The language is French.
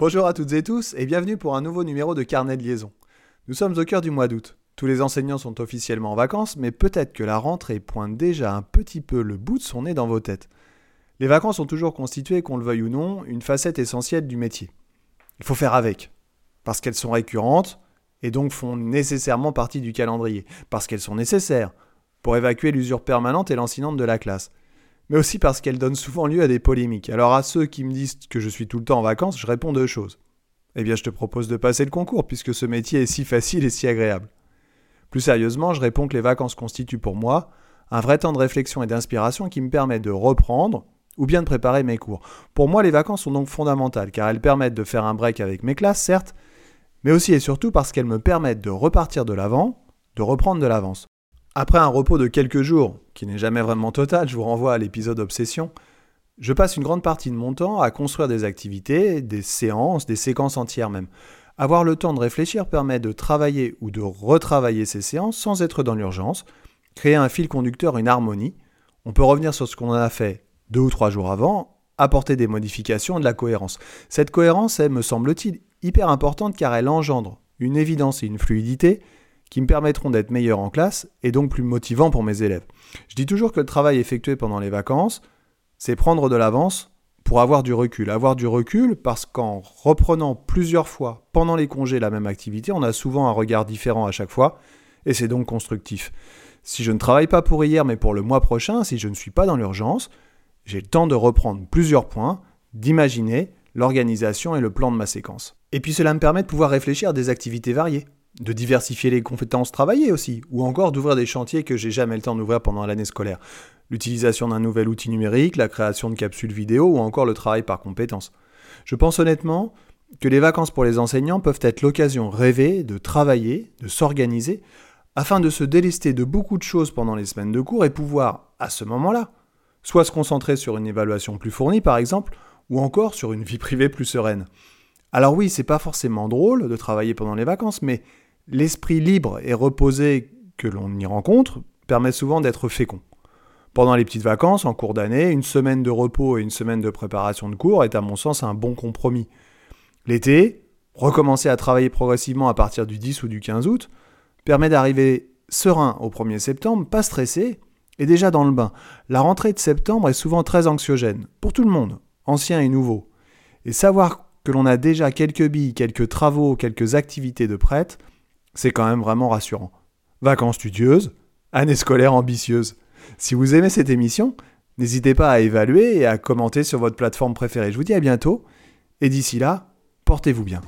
Bonjour à toutes et tous et bienvenue pour un nouveau numéro de Carnet de liaison. Nous sommes au cœur du mois d'août. Tous les enseignants sont officiellement en vacances, mais peut-être que la rentrée pointe déjà un petit peu le bout de son nez dans vos têtes. Les vacances sont toujours constituées, qu'on le veuille ou non, une facette essentielle du métier. Il faut faire avec, parce qu'elles sont récurrentes et donc font nécessairement partie du calendrier, parce qu'elles sont nécessaires pour évacuer l'usure permanente et lancinante de la classe, mais aussi parce qu'elles donnent souvent lieu à des polémiques. Alors à ceux qui me disent que je suis tout le temps en vacances, je réponds deux choses. Eh bien je te propose de passer le concours, puisque ce métier est si facile et si agréable. Plus sérieusement, je réponds que les vacances constituent pour moi un vrai temps de réflexion et d'inspiration qui me permet de reprendre ou bien de préparer mes cours. Pour moi, les vacances sont donc fondamentales car elles permettent de faire un break avec mes classes, certes, mais aussi et surtout parce qu'elles me permettent de repartir de l'avant, de reprendre de l'avance. Après un repos de quelques jours, qui n'est jamais vraiment total, je vous renvoie à l'épisode Obsession, je passe une grande partie de mon temps à construire des activités, des séances, des séquences entières même. Avoir le temps de réfléchir permet de travailler ou de retravailler ces séances sans être dans l'urgence, créer un fil conducteur, une harmonie. On peut revenir sur ce qu'on a fait deux ou trois jours avant, apporter des modifications et de la cohérence. Cette cohérence est, me semble-t-il, hyper importante car elle engendre une évidence et une fluidité qui me permettront d'être meilleur en classe et donc plus motivant pour mes élèves. Je dis toujours que le travail effectué pendant les vacances, c'est prendre de l'avance pour avoir du recul. Avoir du recul parce qu'en reprenant plusieurs fois pendant les congés la même activité, on a souvent un regard différent à chaque fois, et c'est donc constructif. Si je ne travaille pas pour hier mais pour le mois prochain, si je ne suis pas dans l'urgence, j'ai le temps de reprendre plusieurs points, d'imaginer l'organisation et le plan de ma séquence. Et puis cela me permet de pouvoir réfléchir à des activités variées, de diversifier les compétences travaillées aussi, ou encore d'ouvrir des chantiers que j'ai jamais le temps d'ouvrir pendant l'année scolaire l'utilisation d'un nouvel outil numérique, la création de capsules vidéo ou encore le travail par compétences. Je pense honnêtement que les vacances pour les enseignants peuvent être l'occasion rêvée de travailler, de s'organiser, afin de se délester de beaucoup de choses pendant les semaines de cours et pouvoir, à ce moment-là, soit se concentrer sur une évaluation plus fournie par exemple, ou encore sur une vie privée plus sereine. Alors oui, c'est pas forcément drôle de travailler pendant les vacances, mais l'esprit libre et reposé que l'on y rencontre permet souvent d'être fécond. Pendant les petites vacances, en cours d'année, une semaine de repos et une semaine de préparation de cours est à mon sens un bon compromis. L'été, recommencer à travailler progressivement à partir du 10 ou du 15 août, permet d'arriver serein au 1er septembre, pas stressé, et déjà dans le bain. La rentrée de septembre est souvent très anxiogène, pour tout le monde, ancien et nouveau. Et savoir que l'on a déjà quelques billes, quelques travaux, quelques activités de prête, c'est quand même vraiment rassurant. Vacances studieuses, année scolaire ambitieuse. Si vous aimez cette émission, n'hésitez pas à évaluer et à commenter sur votre plateforme préférée. Je vous dis à bientôt, et d'ici là, portez-vous bien.